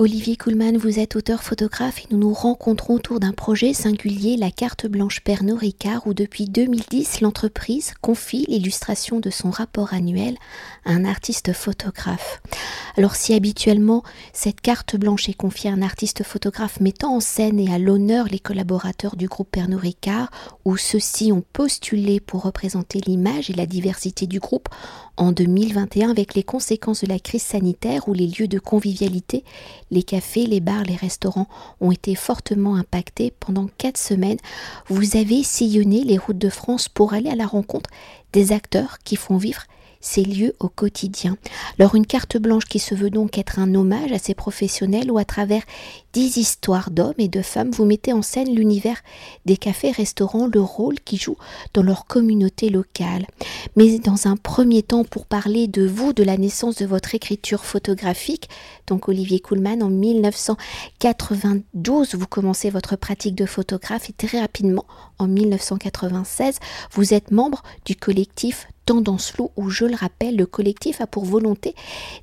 Olivier Kuhlmann, vous êtes auteur photographe et nous nous rencontrons autour d'un projet singulier, la carte blanche Pernod Ricard, où depuis 2010, l'entreprise confie l'illustration de son rapport annuel à un artiste photographe. Alors si habituellement cette carte blanche est confiée à un artiste photographe mettant en scène et à l'honneur les collaborateurs du groupe Pernod Ricard, où ceux-ci ont postulé pour représenter l'image et la diversité du groupe, en 2021 avec les conséquences de la crise sanitaire où les lieux de convivialité, les cafés, les bars, les restaurants ont été fortement impactés. Pendant quatre semaines, vous avez sillonné les routes de France pour aller à la rencontre des acteurs qui font vivre ces lieux au quotidien. Alors une carte blanche qui se veut donc être un hommage à ces professionnels où à travers dix histoires d'hommes et de femmes, vous mettez en scène l'univers des cafés-restaurants, le rôle qu'ils jouent dans leur communauté locale. Mais dans un premier temps, pour parler de vous, de la naissance de votre écriture photographique, donc Olivier Kuhlmann, en 1992, vous commencez votre pratique de photographe et très rapidement, en 1996, vous êtes membre du collectif Tendance Flou où, je le rappelle, le collectif a pour volonté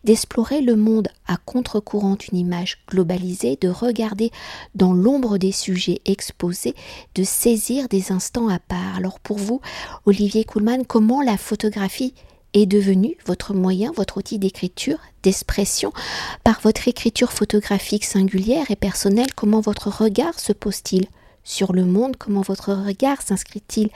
d'explorer le monde à contre-courant d'une image globalisée, de regarder dans l'ombre des sujets exposés, de saisir des instants à part. Alors pour vous, Olivier Kuhlmann, comment la photographie est devenue votre moyen, votre outil d'écriture, d'expression, par votre écriture photographique singulière et personnelle, comment votre regard se pose-t-il? Sur le monde, comment votre regard s'inscrit-il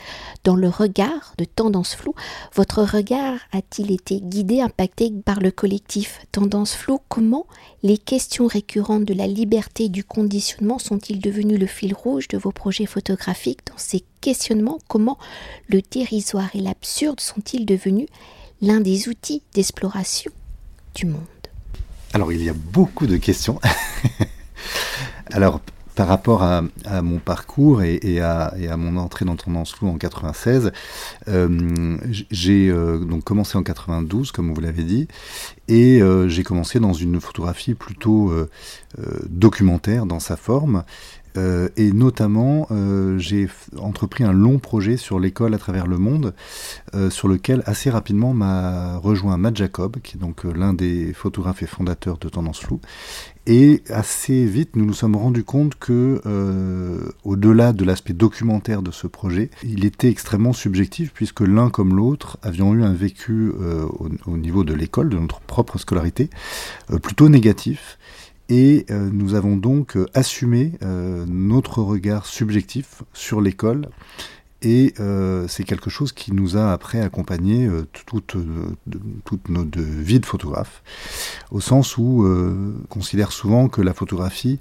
dans le regard de Tendance Floue? Votre regard a-t-il été guidé, impacté par le collectif Tendance Floue? Comment les questions récurrentes de la liberté et du conditionnement sont-ils devenus le fil rouge de vos projets photographiques? Dans ces questionnements, comment le dérisoire et l'absurde sont-ils devenus l'un des outils d'exploration du monde? Alors il y a beaucoup de questions. Alors par rapport à, mon parcours et, à, mon entrée dans Tendance Flou en 96, euh, j'ai euh, donc commencé en 92, comme vous l'avez dit, et euh, j'ai commencé dans une photographie plutôt documentaire dans sa forme. Et notamment, j'ai entrepris un long projet sur l'école à travers le monde, sur lequel assez rapidement m'a rejoint Matt Jacob, qui est donc l'un des photographes et fondateurs de Tendance Flou, et assez vite, nous nous sommes rendus compte que, euh, au-delà de l'aspect documentaire de ce projet, il était extrêmement subjectif puisque l'un comme l'autre avions eu un vécu euh, au, niveau de l'école, de notre propre scolarité, euh, plutôt négatif. Et nous avons donc assumé notre regard subjectif sur l'école et euh, c'est quelque chose qui nous a après accompagné euh, toute, euh, toute, notre vie de photographe, au sens où on considère souvent que la photographie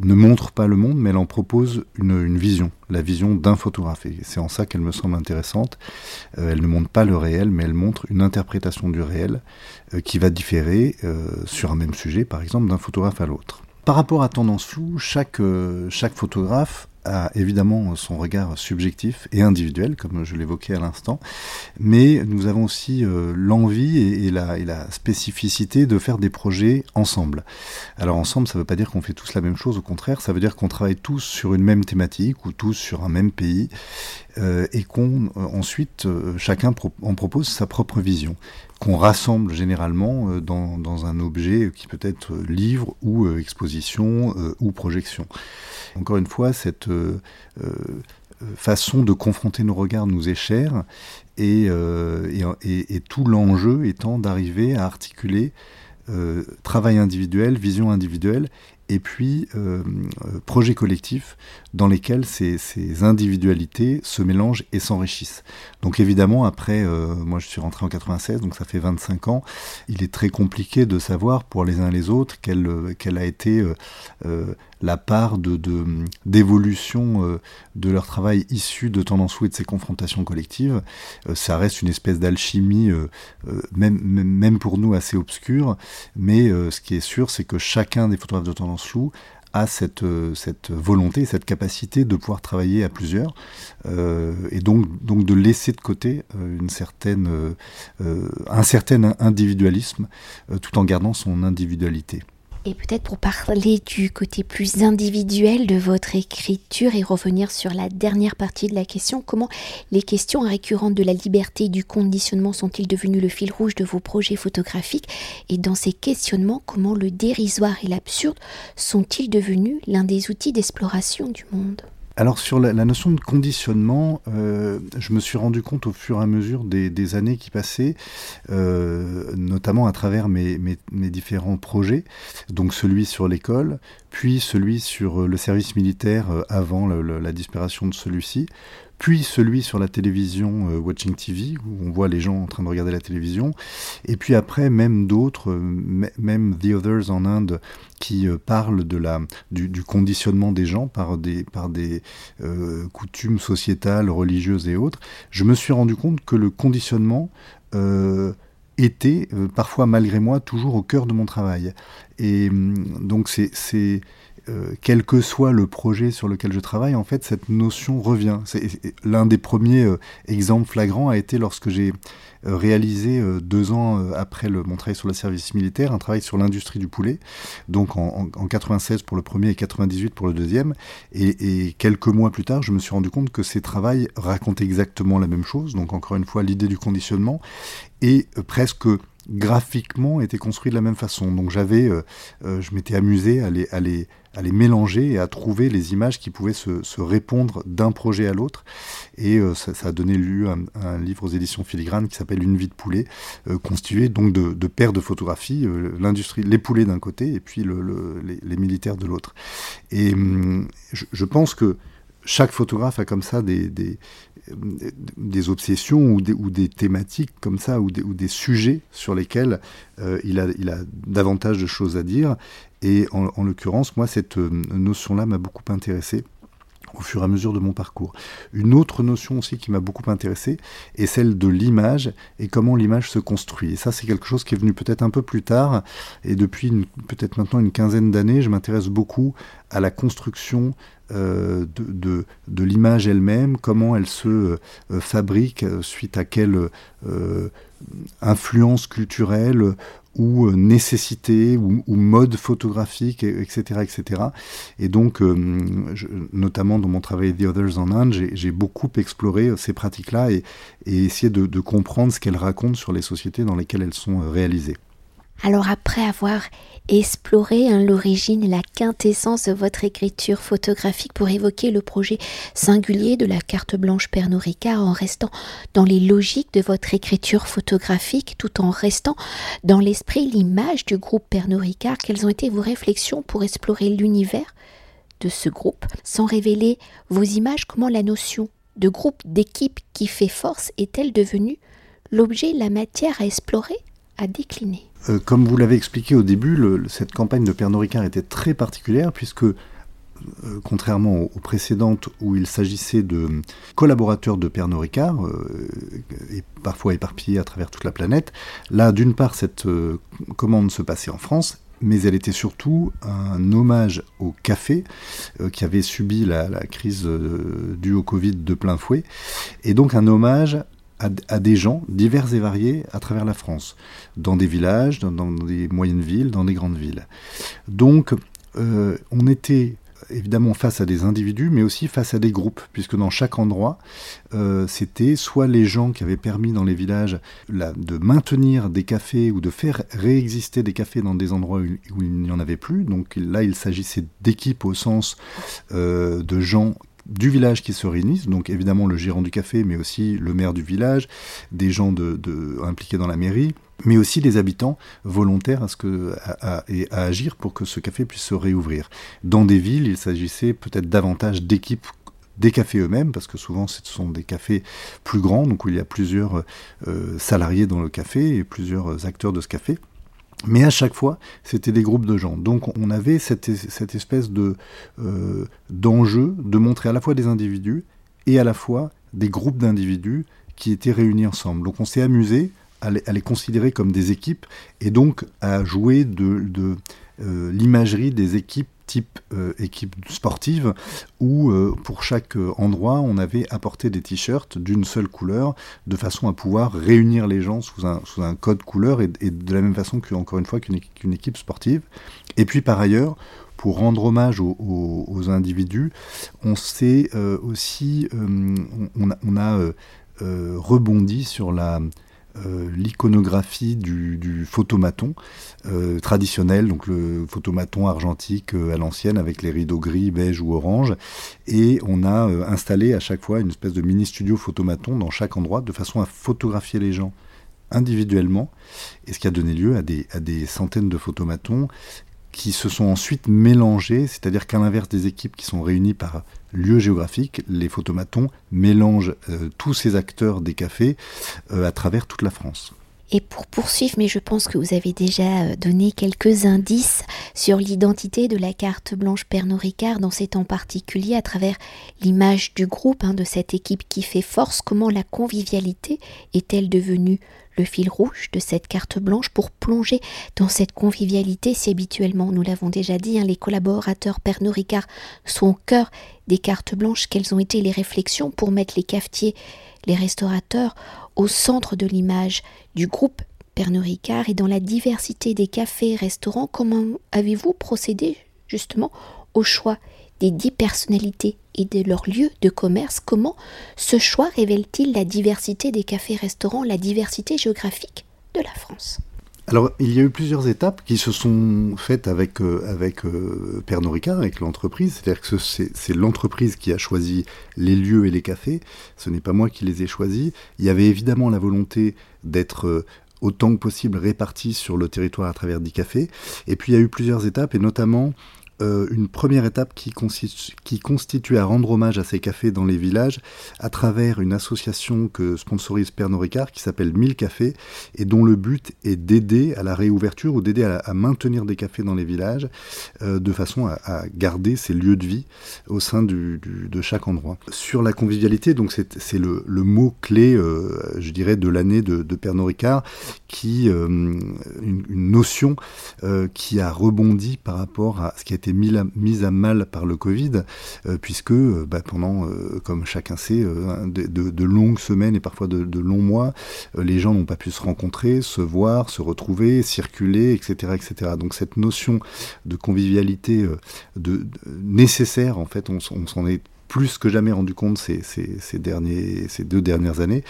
ne montre pas le monde, mais elle en propose une, une vision, la vision d'un photographe. Et c'est en ça qu'elle me semble intéressante. elle ne montre pas le réel, mais elle montre une interprétation du réel qui va différer sur un même sujet, par exemple, d'un photographe à l'autre. Par rapport à Tendance Floue, chaque, chaque photographe a évidemment son regard subjectif et individuel, comme je l'évoquais à l'instant, mais nous avons aussi euh, l'envie et, la, et, la, spécificité de faire des projets ensemble. Alors ensemble, ça ne veut pas dire qu'on fait tous la même chose, au contraire, ça veut dire qu'on travaille tous sur une même thématique ou tous sur un même pays, et qu'on euh, ensuite chacun en propose sa propre vision qu'on rassemble généralement dans, dans, un objet qui peut être livre ou exposition ou projection. Encore une fois, cette euh, euh, façon de confronter nos regards nous est chère et, euh, et tout l'enjeu étant d'arriver à articuler travail individuel, vision individuelle et puis euh, euh, projets collectifs dans lesquels ces, individualités se mélangent et s'enrichissent. Donc évidemment, après, euh, moi je suis rentré en 96, donc ça fait 25 ans, il est très compliqué de savoir pour les uns et les autres quelle, quelle a été la part d'évolution de, leur travail issu de Tendance ou de ces confrontations collectives. ça reste une espèce d'alchimie, même, même pour nous assez obscure, mais ce qui est sûr, c'est que chacun des photographes de Tendance Flou a cette, euh, volonté, cette capacité de pouvoir travailler à plusieurs, euh, et donc, de laisser de côté euh, certaine, un certain individualisme, tout en gardant son individualité. Et peut-être pour parler du côté plus individuel de votre écriture et revenir sur la dernière partie de la question, comment les questions récurrentes de la liberté et du conditionnement sont-ils devenus le fil rouge de vos projets photographiques? Et dans ces questionnements, comment le dérisoire et l'absurde sont-ils devenus l'un des outils d'exploration du monde? Alors sur la, notion de conditionnement, euh, je me suis rendu compte au fur et à mesure des, années qui passaient, euh, notamment à travers mes, différents projets, donc celui sur l'école, puis celui sur le service militaire euh, avant la disparition de celui-ci, puis celui sur la télévision euh, Watching TV, où on voit les gens en train de regarder la télévision, et puis après même d'autres, euh, même The Others en Inde, qui euh, parlent de la, du, conditionnement des gens par des, par des coutumes sociétales, religieuses et autres, je me suis rendu compte que le conditionnement était, parfois malgré moi, toujours au cœur de mon travail. Et hum, donc c'est euh, quel que soit le projet sur lequel je travaille, en fait, cette notion revient. L'un des premiers euh, exemples flagrants a été lorsque j'ai euh, réalisé deux ans après le, mon travail sur le service militaire, un travail sur l'industrie du poulet, donc en, 96 pour le premier et 98 pour le deuxième. Et, et, quelques mois plus tard, je me suis rendu compte que ces travaux racontaient exactement la même chose, donc encore une fois l'idée du conditionnement, et presque graphiquement était construit de la même façon. Donc j'avais, euh, euh, je m'étais amusé à les, à, les, à les, mélanger et à trouver les images qui pouvaient se, répondre d'un projet à l'autre. Et euh, ça, a donné lieu à un, livre aux éditions filigranes qui s'appelle Une vie de poulet, constitué donc de, de, paires de photographies, l'industrie, les poulets d'un côté et puis le, les, militaires de l'autre. Et hum, je, pense que chaque photographe a comme ça des, obsessions ou des, thématiques comme ça, ou des, sujets sur lesquels euh, il, a, il, a, davantage de choses à dire. Et en, en l'occurrence, moi, cette euh, notion-là m'a beaucoup intéressé au fur et à mesure de mon parcours. Une autre notion aussi qui m'a beaucoup intéressé est celle de l'image et comment l'image se construit. Et ça, c'est quelque chose qui est venu peut-être un peu plus tard. Et depuis peut-être maintenant une quinzaine d'années, je m'intéresse beaucoup à la construction euh, de, l'image elle-même, comment elle se euh, fabrique, euh, suite à quelle influence culturelle ou nécessité ou, mode photographique, etc. etc. Et donc, notamment dans mon travail The Others en Inde, j'ai beaucoup exploré ces pratiques-là et, et, essayé de, de comprendre ce qu'elles racontent sur les sociétés dans lesquelles elles sont réalisées. Alors après avoir exploré hein, l'origine et la quintessence de votre écriture photographique pour évoquer le projet singulier de la carte blanche Pernod Ricard en restant dans les logiques de votre écriture photographique tout en restant dans l'esprit l'image du groupe Pernod Ricard, quelles ont été vos réflexions pour explorer l'univers de ce groupe sans révéler vos images? Comment la notion de groupe, d'équipe qui fait force est-elle devenue l'objet, la matière à explorer, à décliner? Euh, comme vous l'avez expliqué au début, cette campagne de Pernod Ricard était très particulière puisque, euh, contrairement aux, précédentes où il s'agissait de collaborateurs de Pernod Ricard, euh, et parfois éparpillés à travers toute la planète, là, d'une part, cette commande se passait en France mais elle était surtout un hommage au café qui avait subi la, crise due au Covid de plein fouet, et donc un hommage à, des gens divers et variés à travers la France, dans des villages, dans, des moyennes villes, dans des grandes villes. Donc, euh, on était évidemment face à des individus, mais aussi face à des groupes, puisque dans chaque endroit, euh, c'était soit les gens qui avaient permis dans les villages de maintenir des cafés ou de faire réexister des cafés dans des endroits où, il n'y en avait plus. Donc là, il s'agissait d'équipes au sens euh, de gens du village qui se réunissent, donc évidemment le gérant du café, mais aussi le maire du village, des gens impliqués dans la mairie, mais aussi des habitants volontaires à, à, à, agir pour que ce café puisse se réouvrir. Dans des villes, il s'agissait peut-être davantage d'équipes des cafés eux-mêmes, parce que souvent ce sont des cafés plus grands, donc où il y a plusieurs euh, salariés dans le café et plusieurs acteurs de ce café. Mais à chaque fois, c'était des groupes de gens. Donc on avait cette, espèce de euh, d'enjeu de montrer à la fois des individus et à la fois des groupes d'individus qui étaient réunis ensemble. Donc on s'est amusé à les, considérer comme des équipes et donc à jouer de, de euh, l'imagerie des équipes type euh, équipe sportive où euh, pour chaque endroit on avait apporté des t-shirts d'une seule couleur de façon à pouvoir réunir les gens sous un, sous un code couleur et, de la même façon qu'encore une fois qu'une équipe sportive. Et puis par ailleurs, pour rendre hommage aux, individus, on s'est aussi, on, a, rebondi sur la, euh, l'iconographie du, photomaton euh, traditionnel, donc le photomaton argentique euh, à l'ancienne avec les rideaux gris, beige ou orange. Et on a installé à chaque fois une espèce de mini studio photomaton dans chaque endroit de façon à photographier les gens individuellement, et ce qui a donné lieu à des, à des centaines de photomatons qui se sont ensuite mélangés, c'est-à-dire qu'à l'inverse des équipes qui sont réunies par lieu géographique, les photomatons mélangent euh, tous ces acteurs des cafés euh, à travers toute la France. Et pour poursuivre, mais je pense que vous avez déjà euh, donné quelques indices sur l'identité de la carte blanche Pernod Ricard dans ces temps particuliers à travers l'image du groupe, hein, de cette équipe qui fait force, comment la convivialité est-elle devenue le fil rouge de cette carte blanche pour plonger dans cette convivialité. Si habituellement, nous l'avons déjà dit, hein, les collaborateurs Pernod Ricard sont au cœur des cartes blanches, quelles ont été les réflexions pour mettre les cafetiers, les restaurateurs au centre de l'image du groupe Pernod Ricard et dans la diversité des cafés et restaurants, comment avez-vous procédé justement au choix des dix personnalités et de leurs lieux de commerce, comment ce choix révèle-t-il la diversité des cafés-restaurants, la diversité géographique de la France? Alors, il y a eu plusieurs étapes qui se sont faites avec, euh, avec euh, avec l'entreprise. C'est-à-dire que c'est l'entreprise qui a choisi les lieux et les cafés. Ce n'est pas moi qui les ai choisis. Il y avait évidemment la volonté d'être euh, autant que possible répartis sur le territoire à travers dix cafés. Et puis, il y a eu plusieurs étapes, et notamment euh, une première étape qui, constitue à rendre hommage à ces cafés dans les villages à travers une association que sponsorise Pernod Ricard qui s'appelle 1000 Cafés et dont le but est d'aider à la réouverture ou d'aider à, maintenir des cafés dans les villages euh, de façon à, garder ces lieux de vie au sein de chaque endroit. Sur la convivialité, donc c'est le, mot clé, euh, je dirais, de l'année de, Pernod Ricard, qui une, une, notion qui a rebondi par rapport à ce qui a été mise à, mal par le Covid, euh, puisque euh, bah, pendant, euh, comme chacun sait, de, longues semaines et parfois de, longs mois, les gens n'ont pas pu se rencontrer, se voir, se retrouver, circuler, etc. etc. Donc cette notion de convivialité de, nécessaire, en fait, on, s'en est plus que jamais rendu compte ces, derniers, deux dernières années,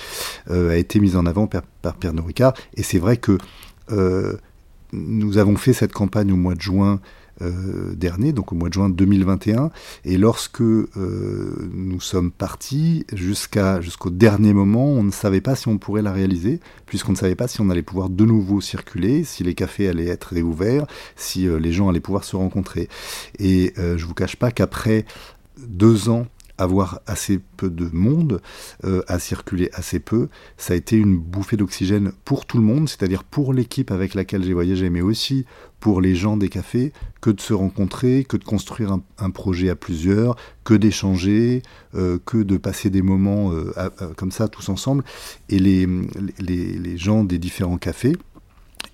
a été mise en avant par, par Pernod Ricard. Et c'est vrai que nous avons fait cette campagne au mois de juin euh, dernier, donc au mois de juin 2021. Et lorsque euh, nous sommes partis, jusqu'à, jusqu'au dernier moment, on ne savait pas si on pourrait la réaliser, puisqu'on ne savait pas si on allait pouvoir de nouveau circuler, si les cafés allaient être réouverts, si euh, les gens allaient pouvoir se rencontrer. Et je vous cache pas qu'après deux ans avoir assez peu de monde, euh, à circuler assez peu, ça a été une bouffée d'oxygène pour tout le monde, c'est-à-dire pour l'équipe avec laquelle j'ai voyagé, mais aussi pour les gens des cafés, que de se rencontrer, que de construire un, projet à plusieurs, que d'échanger, euh, que de passer des moments euh, comme ça tous ensemble. Et les, les gens des différents cafés,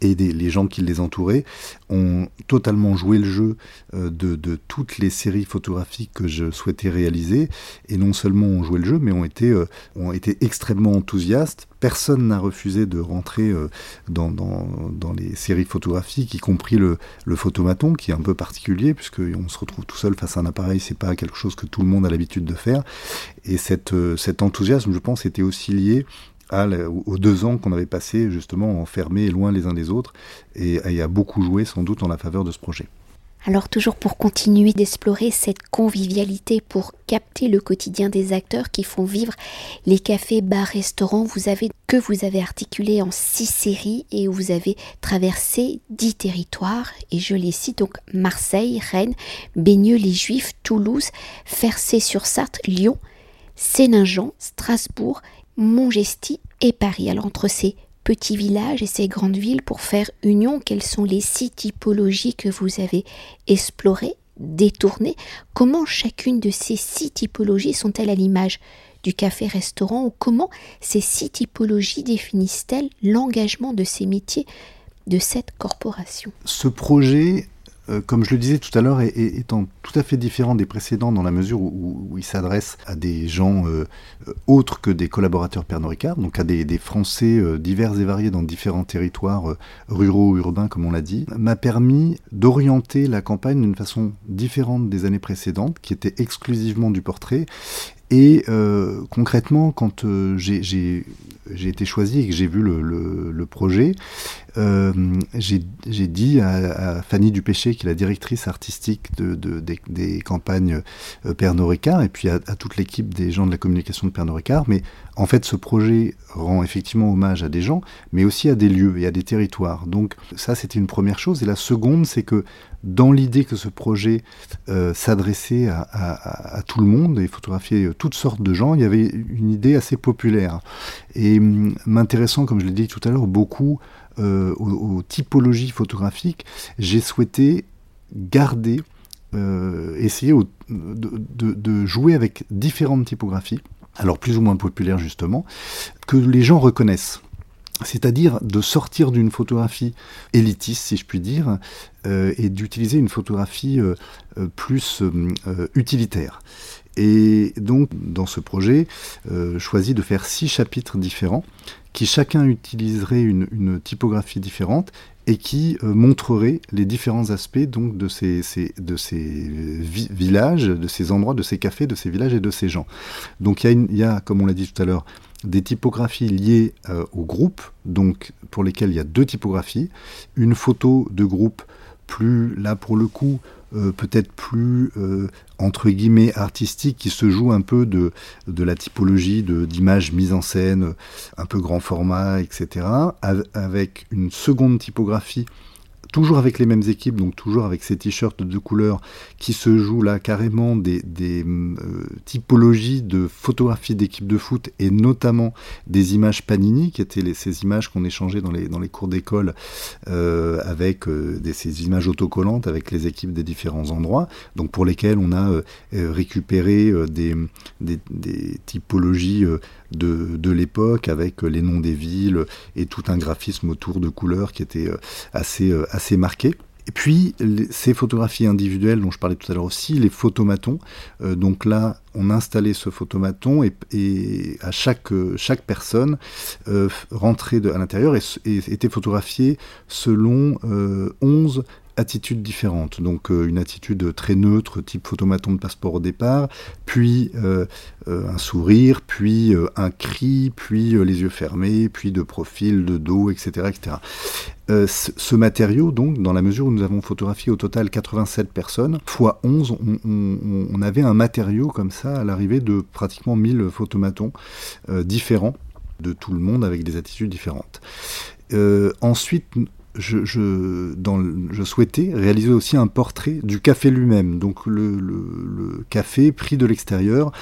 et les gens qui les entouraient ont totalement joué le jeu euh, de, toutes les séries photographiques que je souhaitais réaliser et non seulement ont joué le jeu mais ont été, euh, extrêmement enthousiastes. Personne n'a refusé de rentrer euh, dans, les séries photographiques, y compris le, photomaton qui est un peu particulier puisqu'on se retrouve tout seul face à un appareil, c'est pas quelque chose que tout le monde a l'habitude de faire. Et cet enthousiasme, je pense, était aussi lié aux deux ans qu'on avait passé justement enfermés loin les uns des autres et, et a beaucoup joué sans doute en la faveur de ce projet. Alors toujours pour continuer d'explorer cette convivialité, pour capter le quotidien des acteurs qui font vivre les cafés, bars, restaurants, vous avez que vous avez articulé en six séries et vous avez traversé dix territoires et je les cite donc Marseille, Rennes, Baigneux, les Juifs, Toulouse, Fercé-sur-Sarthe, Lyon, Séningen, Strasbourg, Montgesty et Paris. Alors entre ces petits villages et ces grandes villes pour faire union, quelles sont les six typologies que vous avez explorées, détournées? Comment chacune de ces six typologies sont-elles à l'image du café-restaurant? Ou comment ces six typologies définissent-elles l'engagement de ces métiers de cette corporation? Ce projet euh, comme je le disais tout à l'heure, étant tout à fait différent des précédents dans la mesure où, il s'adresse à des gens euh, autres que des collaborateurs Pernod Ricard, donc à des, Français divers et variés dans différents territoires ruraux ou urbains, comme on l'a dit, m'a permis d'orienter la campagne d'une façon différente des années précédentes, qui était exclusivement du portrait, et euh, concrètement, quand euh, j'ai été choisi et que j'ai vu le, projet, euh, j'ai dit à, Fanny Dupéché, qui est la directrice artistique de, de, des, campagnes Pernod Ricard, et puis à, à toute l'équipe des gens de la communication de Pernod Ricard, mais en fait, ce projet rend effectivement hommage à des gens, mais aussi à des lieux et à des territoires. Donc ça, c'était une première chose. Et la seconde, c'est que dans l'idée que ce projet euh, s'adressait à, tout le monde et photographiait toutes sortes de gens, il y avait une idée assez populaire. Et hum, m'intéressant, comme je l'ai dit tout à l'heure, beaucoup euh, aux, typologies photographiques, j'ai souhaité garder, euh, essayer de jouer avec différentes typographies alors plus ou moins populaires justement, que les gens reconnaissent c'est-à-dire de sortir d'une photographie élitiste, si je puis dire, euh, et d'utiliser une photographie euh, euh, plus utilitaire. Et donc, dans ce projet, choisi de faire six chapitres différents, qui chacun utiliserait une, typographie différente et qui montrerait les différents aspects donc de ces, de ces villages, de ces endroits, de ces cafés, de ces villages et de ces gens. Donc il y, a, comme on l'a dit tout à l'heure, des typographies liées euh, au groupe, donc pour lesquelles il y a deux typographies, une photo de groupe plus, là pour le coup, euh, peut-être plus euh, entre guillemets artistique qui se joue un peu de, de la typologie d'images mises en scène, un peu grand format, etc., avec une seconde typographie toujours avec les mêmes équipes, donc toujours avec ces t-shirts de couleurs qui se jouent là carrément des, euh, typologies de photographies d'équipes de foot et notamment des images Panini, qui étaient ces images qu'on échangeait dans les, dans les cours d'école euh, avec euh, ces images autocollantes avec les équipes des différents endroits, donc pour lesquelles on a récupéré des, des, typologies de, de l'époque avec les noms des villes et tout un graphisme autour de couleurs qui était assez assez marqué. Et puis, ces photographies individuelles dont je parlais tout à l'heure aussi, les photomatons. Euh, donc là, on installait ce photomaton et, et à chaque, chaque personne euh, rentrait de, à l'intérieur et, était photographiée selon euh, 11 attitudes différentes. Donc euh, une attitude très neutre, type photomaton de passeport au départ, puis euh, euh, un sourire, puis un cri, puis les yeux fermés, puis de profil, de dos, etc. etc. ce matériau, donc, dans la mesure où nous avons photographié au total 87 personnes, fois 11, on, avait un matériau comme ça à l'arrivée de pratiquement 1000 photomatons différents de tout le monde avec des attitudes différentes. Ensuite, je, souhaitais réaliser aussi un portrait du café lui-même. Donc le, café pris de l'extérieur,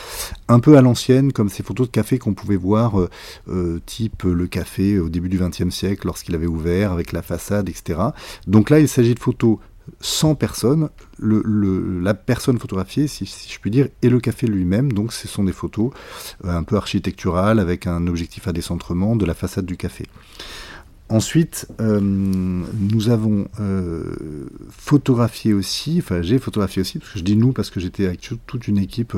un peu à l'ancienne, comme ces photos de café qu'on pouvait voir, euh, euh, type le café au début du XXe siècle, lorsqu'il avait ouvert, avec la façade, etc. Donc là, il s'agit de photos sans personne, la personne photographiée, si, je puis dire, et le café lui-même. Donc ce sont des photos euh, un peu architecturales avec un objectif à décentrement de la façade du café. Ensuite, euh, nous avons euh, photographié aussi, enfin j'ai photographié aussi, parce que je dis nous parce que j'étais avec toute une équipe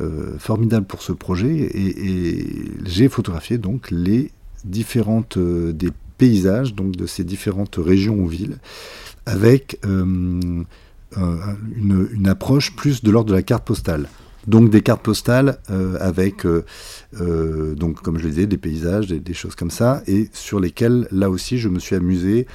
euh, formidable pour ce projet, et, j'ai photographié donc les différentes des paysages, donc de ces différentes régions ou villes, avec une, une, approche plus de l'ordre de la carte postale. Donc des cartes postales euh, avec, euh, euh, donc comme je le disais, des paysages, des, choses comme ça, et sur lesquels là aussi je me suis amusé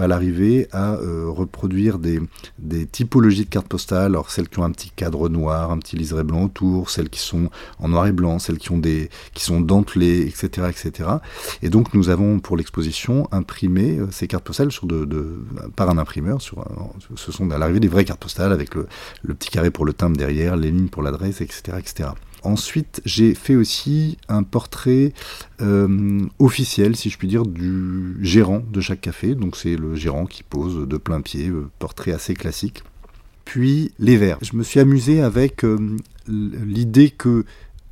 à l'arrivée à euh, reproduire des, des, typologies de cartes postales, alors celles qui ont un petit cadre noir, un petit liseré blanc autour, celles qui sont en noir et blanc, celles qui ont des qui sont dentelées, etc., etc. Et donc nous avons pour l'exposition imprimé euh, ces cartes postales sur de, de, par un imprimeur. Sur, ce sont à l'arrivée des vraies cartes postales avec le, le petit carré pour le timbre derrière, les lignes pour l'adresse, etc., etc. Ensuite, j'ai fait aussi un portrait euh, officiel, si je puis dire, du gérant de chaque café. Donc c'est le gérant qui pose de plein pied, euh, portrait assez classique. Puis les verres. Je me suis amusé avec euh, l'idée que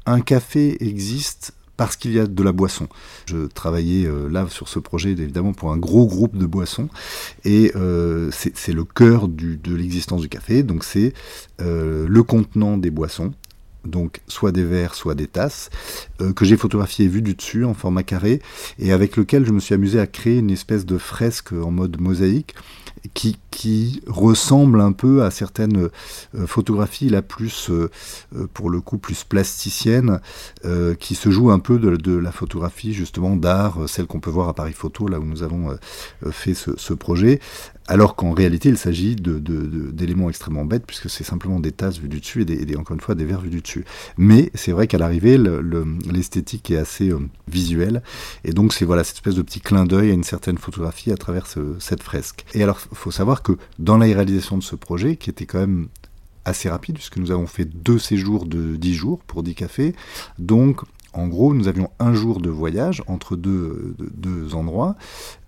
un café existe parce qu'il y a de la boisson. Je travaillais là sur ce projet évidemment pour un gros groupe de boissons et c'est le cœur de l'existence du café. Donc c'est le contenant des boissons donc soit des verres, soit des tasses, que j'ai photographié vu du dessus en format carré, et avec lequel je me suis amusé à créer une espèce de fresque en mode mosaïque, qui, qui ressemble un peu à certaines euh, photographies là plus euh, euh, pour le coup plus plasticiennes qui se jouent un peu de, la photographie justement d'art celle qu'on peut voir à Paris Photo là où nous avons fait ce, ce projet alors qu'en réalité, il s'agit d'éléments extrêmement bêtes, puisque c'est simplement des tasses vues du dessus et, des, encore une fois des verres vus du dessus. Mais c'est vrai qu'à l'arrivée, l'esthétique est assez euh, visuelle, et donc c'est voilà cette espèce de petit clin d'œil à une certaine photographie à travers cette fresque. Et alors, faut savoir que dans la réalisation de ce projet, qui était quand même assez rapide, puisque nous avons fait deux séjours de 10 jours pour 10 cafés, donc en gros, nous avions un jour de voyage entre deux, deux endroits,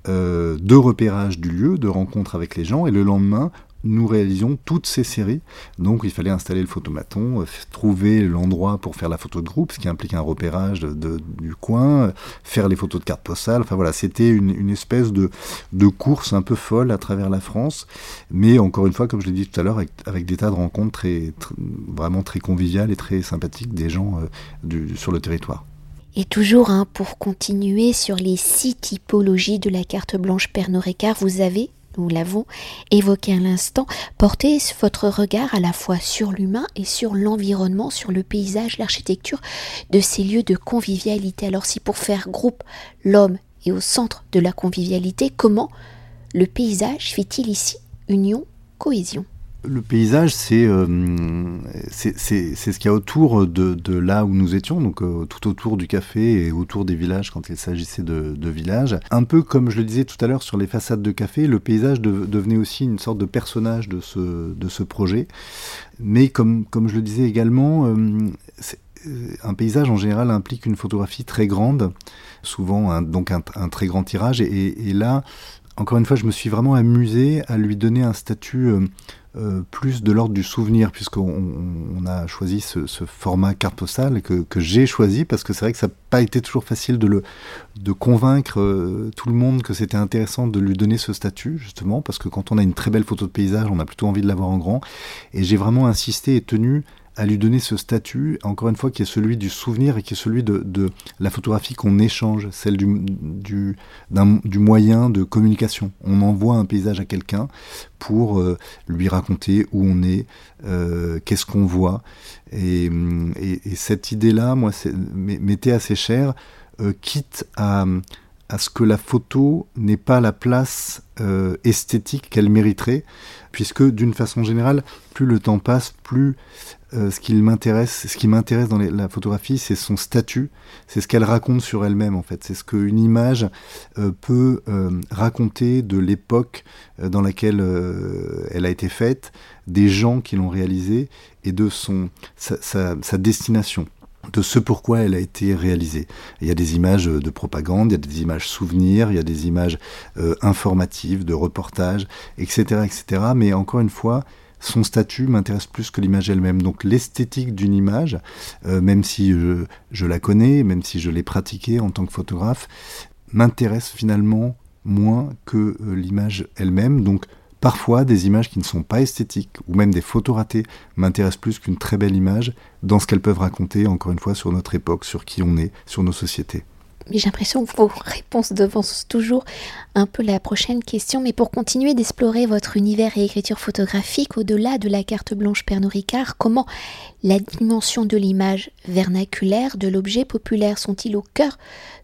euh, de repérage du lieu, de rencontre avec les gens, et le lendemain, nous réalisions toutes ces séries. Donc il fallait installer le photomaton, euh, trouver l'endroit pour faire la photo de groupe, ce qui implique un repérage de, du coin, faire les photos de cartes postales. Enfin voilà, c'était une, espèce de, course un peu folle à travers la France. Mais encore une fois, comme je l'ai dit tout à l'heure, avec, des tas de rencontres très, vraiment très conviviales et très sympathiques des gens euh, sur le territoire. Et toujours hein, pour continuer sur les six typologies de la carte blanche Pernod Ricard, vous avez nous l'avons évoqué à l'instant, portez votre regard à la fois sur l'humain et sur l'environnement, sur le paysage, l'architecture de ces lieux de convivialité. Alors si pour faire groupe, l'homme est au centre de la convivialité, comment le paysage fait-il ici union, cohésion? Le paysage, euh, c'est ce qu'il y a autour de, là où nous étions, donc euh, tout autour du café et autour des villages quand il s'agissait de, villages. Un peu comme je le disais tout à l'heure sur les façades de café, le paysage devenait aussi une sorte de personnage de ce, de ce projet. Mais comme, comme je le disais également, euh, un paysage en général implique une photographie très grande, souvent donc un, très grand tirage. Et, et, là, encore une fois, je me suis vraiment amusé à lui donner un statut euh, plus de l'ordre du souvenir, puisqu'on a choisi ce, format carte postale que, j'ai choisi, parce que c'est vrai que ça n'a pas été toujours facile de, le, de convaincre euh, tout le monde que c'était intéressant de lui donner ce statut, justement, parce que quand on a une très belle photo de paysage, on a plutôt envie de l'avoir en grand. Et j'ai vraiment insisté et tenu à lui donner ce statut, encore une fois, qui est celui du souvenir et qui est celui de, la photographie qu'on échange, celle du, du, du, moyen de communication. On envoie un paysage à quelqu'un pour euh, lui raconter où on est, euh, qu'est-ce qu'on voit. Et, cette idée-là, moi, m'était assez chère, euh, quitte à à ce que la photo n'ait pas la place esthétique qu'elle mériterait, puisque d'une façon générale, plus le temps passe, plus euh, ce qui m'intéresse, ce qui m'intéresse dans la photographie, c'est son statut, c'est ce qu'elle raconte sur elle-même en fait, c'est ce qu'une image euh, peut euh, raconter de l'époque dans laquelle elle a été faite, des gens qui l'ont réalisée et de son sa, destination de ce pourquoi elle a été réalisée. Il y a des images de propagande, il y a des images souvenirs, il y a des images informatives, de reportages, etc., etc. Mais encore une fois, son statut m'intéresse plus que l'image elle-même. Donc l'esthétique d'une image, euh, même si je, la connais, même si je l'ai pratiquée en tant que photographe, m'intéresse finalement moins que euh, l'image elle-même. Donc parfois des images qui ne sont pas esthétiques ou même des photos ratées m'intéressent plus qu'une très belle image dans ce qu'elles peuvent raconter, encore une fois, sur notre époque, sur qui on est, sur nos sociétés mais j'ai l'impression que vos réponses devancent toujours un peu la prochaine question. Mais pour continuer d'explorer votre univers et écriture photographique au-delà de la carte blanche Pernod Ricard, comment la dimension de l'image vernaculaire, de l'objet populaire sont-ils au cœur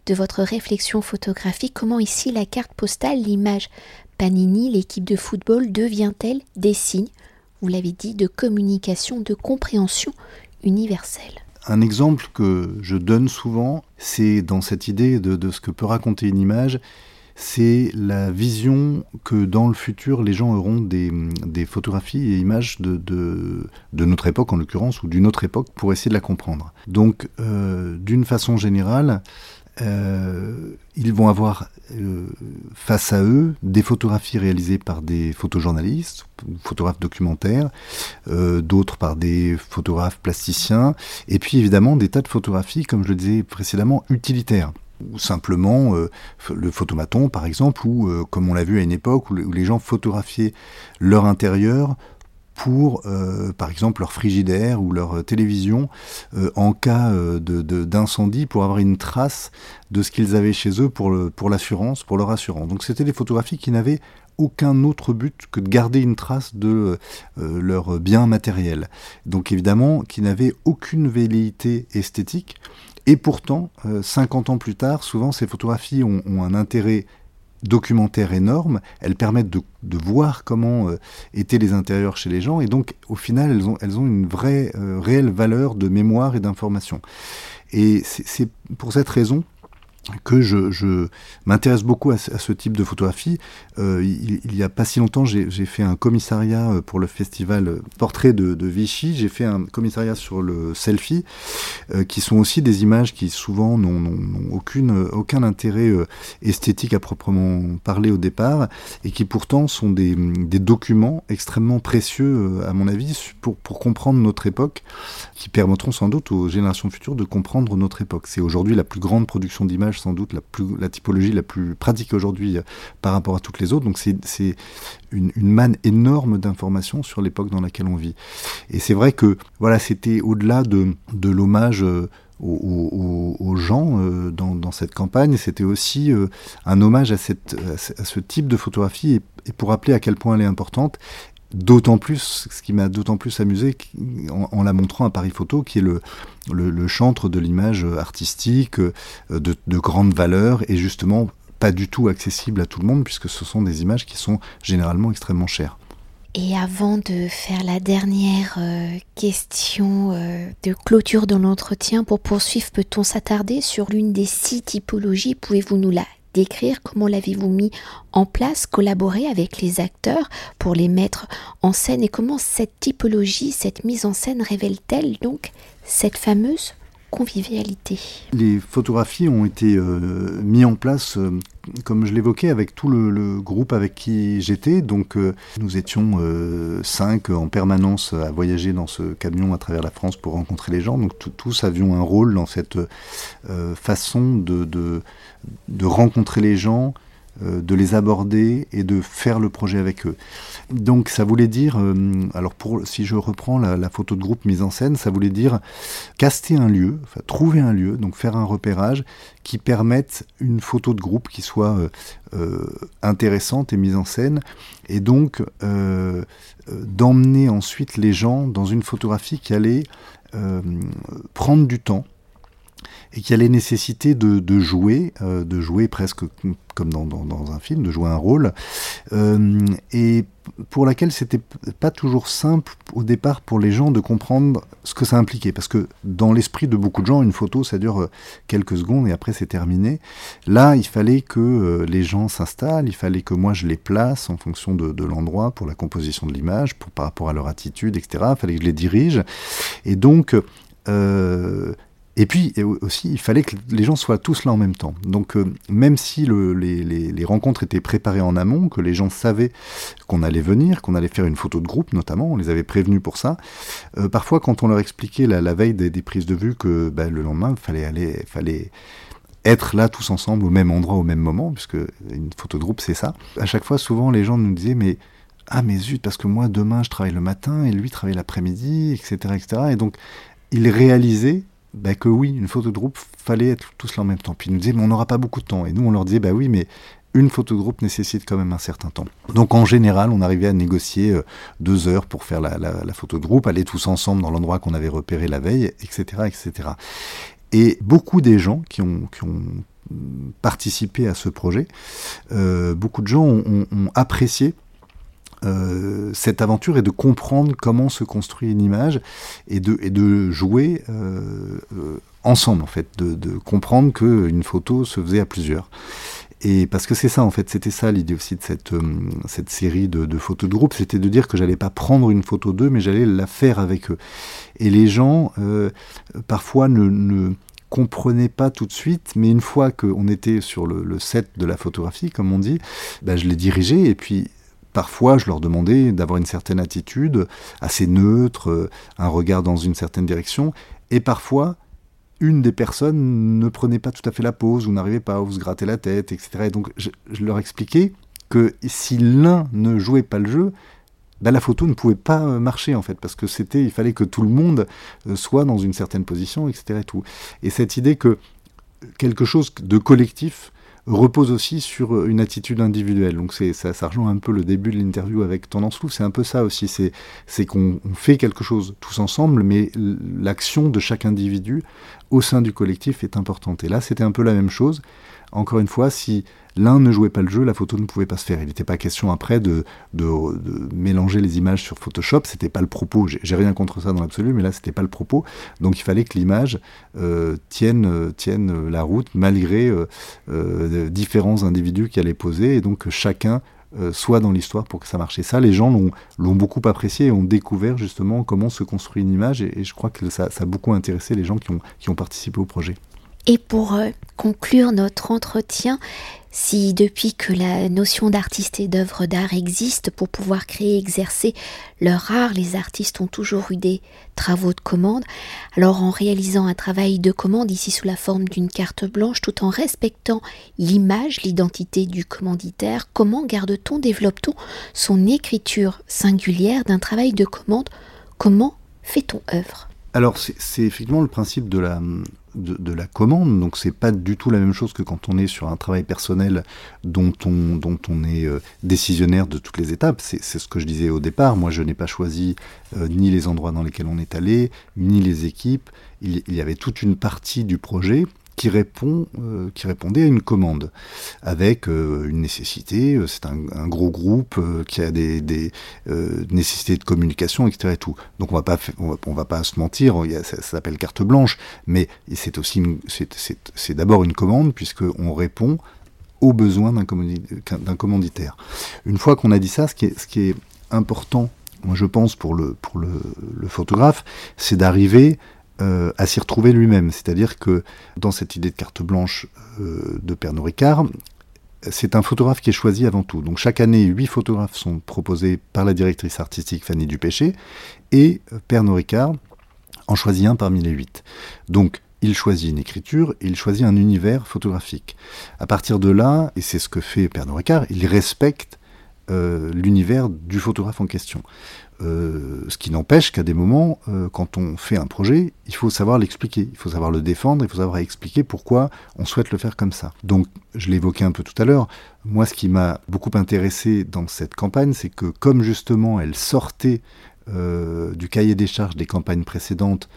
de votre réflexion photographique? Comment ici la carte postale, l'image Panini, l'équipe de football devient-elle des signes, vous l'avez dit, de communication, de compréhension universelle? Un exemple que je donne souvent, c'est dans cette idée de, ce que peut raconter une image, c'est la vision que dans le futur, les gens auront des, photographies et images de, de, notre époque, en l'occurrence, ou d'une autre époque, pour essayer de la comprendre. Donc, euh, d'une façon générale, ils vont avoir face à eux des photographies réalisées par des photojournalistes, photographes documentaires, d'autres par des photographes plasticiens, et puis évidemment des tas de photographies, comme je le disais précédemment, utilitaires. Ou simplement euh, le photomaton par exemple, ou euh, comme on l'a vu à une époque où, les gens photographiaient leur intérieur pour, euh, par exemple, leur frigidaire ou leur télévision en cas d'incendie, pour avoir une trace de ce qu'ils avaient chez eux pour, l'assurance, pour leur assurance. Donc c'était des photographies qui n'avaient aucun autre but que de garder une trace de leur bien matériel. Donc évidemment, qui n'avaient aucune velléité esthétique, et pourtant, 50 euh, ans plus tard, souvent ces photographies ont, un intérêt documentaire énorme, elles permettent de, voir comment euh, étaient les intérieurs chez les gens, et donc au final elles ont, elles ont une vraie, euh, réelle valeur de mémoire et d'information. Et c'est pour cette raison que je, m'intéresse beaucoup à, ce type de photographie. Euh, il, n'y a pas si longtemps, j'ai fait un commissariat euh, pour le festival euh, Portrait de, Vichy. J'ai fait un commissariat sur le selfie, qui sont aussi des images qui souvent n'ont aucune, aucun intérêt esthétique à proprement parler au départ, et qui pourtant sont des, documents extrêmement précieux, à mon avis, pour, pour comprendre notre époque, qui permettront sans doute aux générations futures de comprendre notre époque. C'est aujourd'hui la plus grande production d'images sans doute la, plus, la typologie la plus pratique aujourd'hui euh, par rapport à toutes les autres. Donc c'est une, manne énorme d'informations sur l'époque dans laquelle on vit. Et c'est vrai que voilà, c'était au-delà de, de l'hommage. Euh, aux, gens euh, dans, cette campagne. C'était aussi un hommage à, cette, à, ce type de photographie et, pour rappeler à quel point elle est importante D'autant plus, ce qui m'a d'autant plus amusé en, la montrant à Paris Photo, qui est le, chantre de l'image artistique, euh, de, de grande valeur, et justement pas du tout accessible à tout le monde, puisque ce sont des images qui sont généralement extrêmement chères. Et avant de faire la dernière euh, question euh, de clôture de l'entretien, pour poursuivre, peut-on s'attarder sur l'une des six typologies? Pouvez-vous nous la décrire comment l'avez-vous mis en place, collaborer avec les acteurs pour les mettre en scène et comment cette typologie, cette mise en scène révèle-t-elle donc cette fameuse convivialité? Les photographies ont été euh, mises en place, euh, comme je l'évoquais, avec tout le, groupe avec qui j'étais. Donc euh, nous étions cinq en permanence à voyager dans ce camion à travers la France pour rencontrer les gens. Donc tous avions un rôle dans cette façon de, rencontrer les gens, euh, de les aborder et de faire le projet avec eux. Donc ça voulait dire, euh, alors pour, si je reprends la, photo de groupe mise en scène, ça voulait dire caster un lieu, trouver un lieu, donc faire un repérage qui permette une photo de groupe qui soit euh, intéressante et mise en scène, et donc d'emmener ensuite les gens dans une photographie qui allait prendre du temps, et qui allait nécessiter de, jouer, euh, de jouer presque comme dans, un film, de jouer un rôle, euh, et pour laquelle c'était pas toujours simple au départ pour les gens de comprendre ce que ça impliquait, parce que dans l'esprit de beaucoup de gens, une photo ça dure euh, quelques secondes et après c'est terminé. Là, il fallait que les gens s'installent, il fallait que moi je les place en fonction de, l'endroit pour la composition de l'image, par rapport à leur attitude, etc. Il fallait que je les dirige, et donc et puis aussi, il fallait que les gens soient tous là en même temps. Donc euh, même si les, rencontres étaient préparées en amont, que les gens savaient qu'on allait venir, qu'on allait faire une photo de groupe notamment, on les avait prévenus pour ça, euh, parfois quand on leur expliquait la, veille des, prises de vue que bah, le lendemain, il fallait aller... Fallait, être là tous ensemble au même endroit au même moment, puisque une photo de groupe c'est ça. À chaque fois, souvent les gens nous disaient mais ah mais zut parce que moi demain je travaille le matin et lui travaille l'après-midi, etc., etc. Et donc ils réalisaient bah, que oui, une photo de groupe, fallait être tous là en même temps. Puis ils nous disaient, mais on n'aura pas beaucoup de temps. Et nous, on leur disait, bah oui, mais une photo de groupe nécessite quand même un certain temps. Donc en général, on arrivait à négocier euh, deux heures pour faire la, photo de groupe, aller tous ensemble dans l'endroit qu'on avait repéré la veille, etc., etc. Et beaucoup des gens qui ont, qui ont participé à ce projet, euh, beaucoup de gens ont apprécié euh, cette aventure est de comprendre comment se construit une image et de, et de jouer euh, euh, ensemble en fait, de, de comprendre qu'une photo se faisait à plusieurs. Et parce que c'est ça en fait, c'était ça l'idée aussi de cette, cette série de, de, photos de groupe, c'était de dire que j'allais pas prendre une photo d'eux, mais j'allais la faire avec eux. Et les gens parfois ne, ne comprenais pas tout de suite, mais une fois qu'on était sur le, set de la photographie, comme on dit, bah, je les dirigeais et puis parfois je leur demandais d'avoir une certaine attitude, assez neutre, euh, un regard dans une certaine direction, et parfois une des personnes ne prenait pas tout à fait la pause ou n'arrivait pas, ou se grattait la tête, etc. Et donc je, leur expliquais que si l'un ne jouait pas le jeu, bah, la photo ne pouvait pas euh, marcher en fait, parce que c'était, il fallait que tout le monde euh, soit dans une certaine position, etc. Et, cette idée que quelque chose de collectif repose aussi sur euh, une attitude individuelle. Donc ça, ça rejoint un peu le début de l'interview avec Tendance Flou, c'est un peu ça aussi, c'est c'est qu'on fait quelque chose tous ensemble, mais l'action de chaque individu au sein du collectif est importante. Et là, c'était un peu la même chose. Encore une fois, si l'un ne jouait pas le jeu, la photo ne pouvait pas se faire. Il n'était pas question après de, mélanger les images sur Photoshop, c'était pas le propos. J'ai rien contre ça dans l'absolu, mais là c'était pas le propos. Donc il fallait que l'image euh, tienne, tienne la route malgré euh, euh, différents individus qui allaient poser, et donc que chacun soit dans l'histoire pour que ça marche. Et ça, les gens l'ont beaucoup apprécié et ont découvert justement comment se construit une image, et, je crois que ça, a beaucoup intéressé les gens qui ont participé au projet. Et pour conclure notre entretien, si depuis que la notion d'artiste et d'œuvre d'art existe pour pouvoir créer et exercer leur art, les artistes ont toujours eu des travaux de commande, alors en réalisant un travail de commande ici sous la forme d'une carte blanche tout en respectant l'image, l'identité du commanditaire, comment garde-t-on, développe-t-on son écriture singulière d'un travail de commande? Comment fait-on œuvre? Alors c'est effectivement le principe de la, de, la commande, donc c'est pas du tout la même chose que quand on est sur un travail personnel dont on, dont on est euh, décisionnaire de toutes les étapes. C'est ce que je disais au départ, moi je n'ai pas choisi euh, ni les endroits dans lesquels on est allé, ni les équipes. il, y avait toute une partie du projet qui, répond, euh, qui répondait à une commande, avec euh, une nécessité, euh, c'est un, gros groupe qui a des, nécessités de communication, etc. Et tout. Donc on va pas, on va, pas se mentir, ça, s'appelle carte blanche, mais c'est aussi, c'est d'abord une commande, puisqu'on répond aux besoins d'un commanditaire. Une fois qu'on a dit ça, ce qui est, important, moi je pense pour le, pour le photographe, c'est d'arriver euh, à s'y retrouver lui-même. C'est-à-dire que dans cette idée de carte blanche euh, de Pernod Ricard, c'est un photographe qui est choisi avant tout. Donc chaque année, huit photographes sont proposés par la directrice artistique Fanny Dupéché, et euh, Pernod Ricard en choisit un parmi les huit. Donc il choisit une écriture, il choisit un univers photographique. À partir de là, et c'est ce que fait Pernod Ricard, il respecte l'univers du photographe en question. Euh, ce qui n'empêche qu'à des moments, euh, quand on fait un projet, il faut savoir l'expliquer, il faut savoir le défendre, il faut savoir expliquer pourquoi on souhaite le faire comme ça. Donc, je l'évoquais un peu tout à l'heure, moi ce qui m'a beaucoup intéressé dans cette campagne, c'est que comme justement elle sortait euh, du cahier des charges des campagnes précédentes,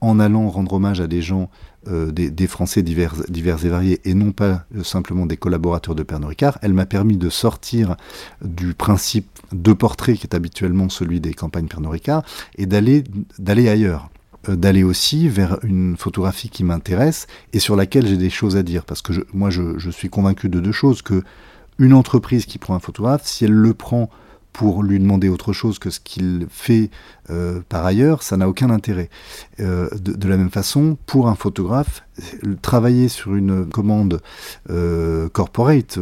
en allant rendre hommage à des gens, des, Français divers, divers, et variés, et non pas simplement des collaborateurs de Pernod Ricard, elle m'a permis de sortir du principe de portrait qui est habituellement celui des campagnes Pernod Ricard, et d'aller d'aller ailleurs euh, d'aller aussi vers une photographie qui m'intéresse et sur laquelle j'ai des choses à dire. Parce que moi, je, je, suis convaincu de deux choses. Que une entreprise qui prend un photographe, si elle le prend pour lui demander autre chose que ce qu'il fait euh, par ailleurs, ça n'a aucun intérêt. Euh, de, la même façon, pour un photographe, travailler sur une commande euh, corporate,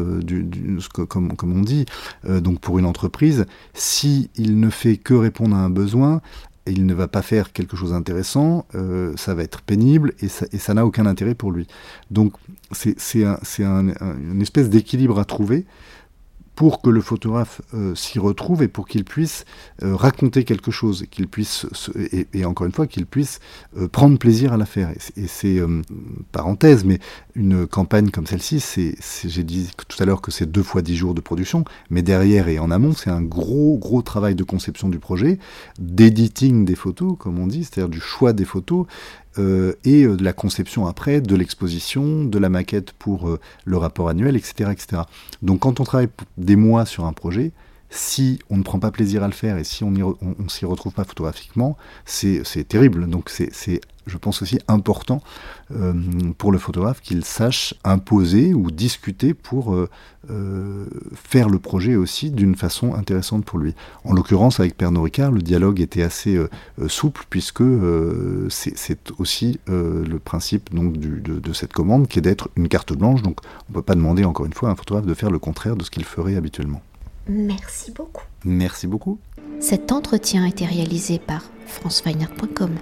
comme, on dit, donc pour une entreprise, si ne fait que répondre à un besoin, il ne va pas faire quelque chose d'intéressant, ça va être pénible et ça n'a aucun intérêt pour lui. Donc c'est un, un, une espèce d'équilibre à trouver pour que le photographe euh, s'y retrouve et pour qu'il puisse euh, raconter quelque chose, qu'il puisse, et, encore une fois, qu'il puisse euh, prendre plaisir à la faire. Et, c'est, parenthèse, mais une campagne comme celle-ci, c'est, j'ai dit tout à l'heure que c'est deux fois dix jours de production, mais derrière et en amont, c'est un gros, gros travail de conception du projet, d'editing des photos, comme on dit, c'est-à-dire du choix des photos, euh, et euh, la conception après, de l'exposition, de la maquette pour euh, le rapport annuel, etc., etc. Donc quand on travaille des mois sur un projet, si on ne prend pas plaisir à le faire et si on ne s'y retrouve pas photographiquement, c'est terrible. Donc c'est je pense aussi important euh, pour le photographe qu'il sache imposer ou discuter pour euh, euh, faire le projet aussi d'une façon intéressante pour lui. En l'occurrence, avec Pernod Ricard, le dialogue était assez souple puisque c'est aussi le principe de, cette commande qui est d'être une carte blanche. Donc on ne peut pas demander encore une fois à un photographe de faire le contraire de ce qu'il ferait habituellement. Merci beaucoup. Merci beaucoup. Cet entretien a été réalisé par franceweiner.com.